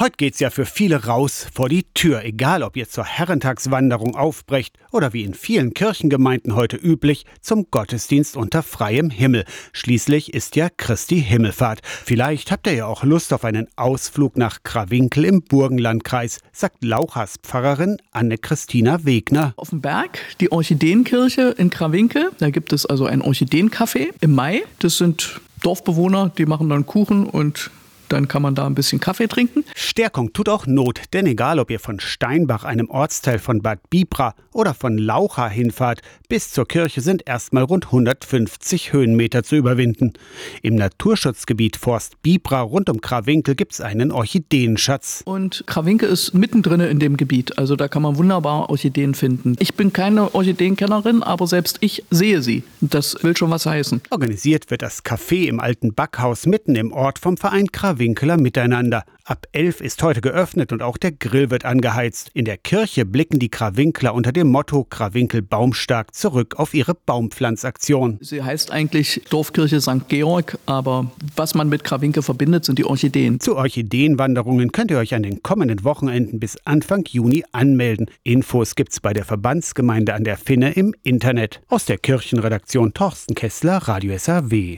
Heute geht's ja für viele raus vor die Tür, egal ob ihr zur Herrentagswanderung aufbrecht oder wie in vielen Kirchengemeinden heute üblich zum Gottesdienst unter freiem Himmel. Schließlich ist ja Christi Himmelfahrt. Vielleicht habt ihr ja auch Lust auf einen Ausflug nach Krawinkel im Burgenlandkreis, sagt Lauchers Pfarrerin Anne-Christina Wegner. Auf dem Berg, die Orchideenkirche in Krawinkel, da gibt es also ein Orchideencafé im Mai. Das sind Dorfbewohner, die machen dann Kuchen und dann kann man da ein bisschen Kaffee trinken. Stärkung tut auch Not, denn egal ob ihr von Steinbach, einem Ortsteil von Bad Bibra oder von Laucha hinfahrt, bis zur Kirche sind erstmal rund 150 Höhenmeter zu überwinden. Im Naturschutzgebiet Forst Bibra rund um Krawinkel gibt es einen Orchideenschatz. Und Krawinkel ist mittendrin in dem Gebiet, also da kann man wunderbar Orchideen finden. Ich bin keine Orchideenkennerin, aber selbst ich sehe sie. Das will schon was heißen. Organisiert wird das Café im alten Backhaus mitten im Ort vom Verein Krawinkel. Winkeler miteinander. Ab 11 ist heute geöffnet und auch der Grill wird angeheizt. In der Kirche blicken die Krawinkler unter dem Motto Krawinkel baumstark zurück auf ihre Baumpflanzaktion. Sie heißt eigentlich Dorfkirche St. Georg, aber was man mit Krawinkel verbindet, sind die Orchideen. Zu Orchideenwanderungen könnt ihr euch an den kommenden Wochenenden bis Anfang Juni anmelden. Infos gibt's bei der Verbandsgemeinde an der Finne im Internet. Aus der Kirchenredaktion Torsten Kessler, Radio SAW.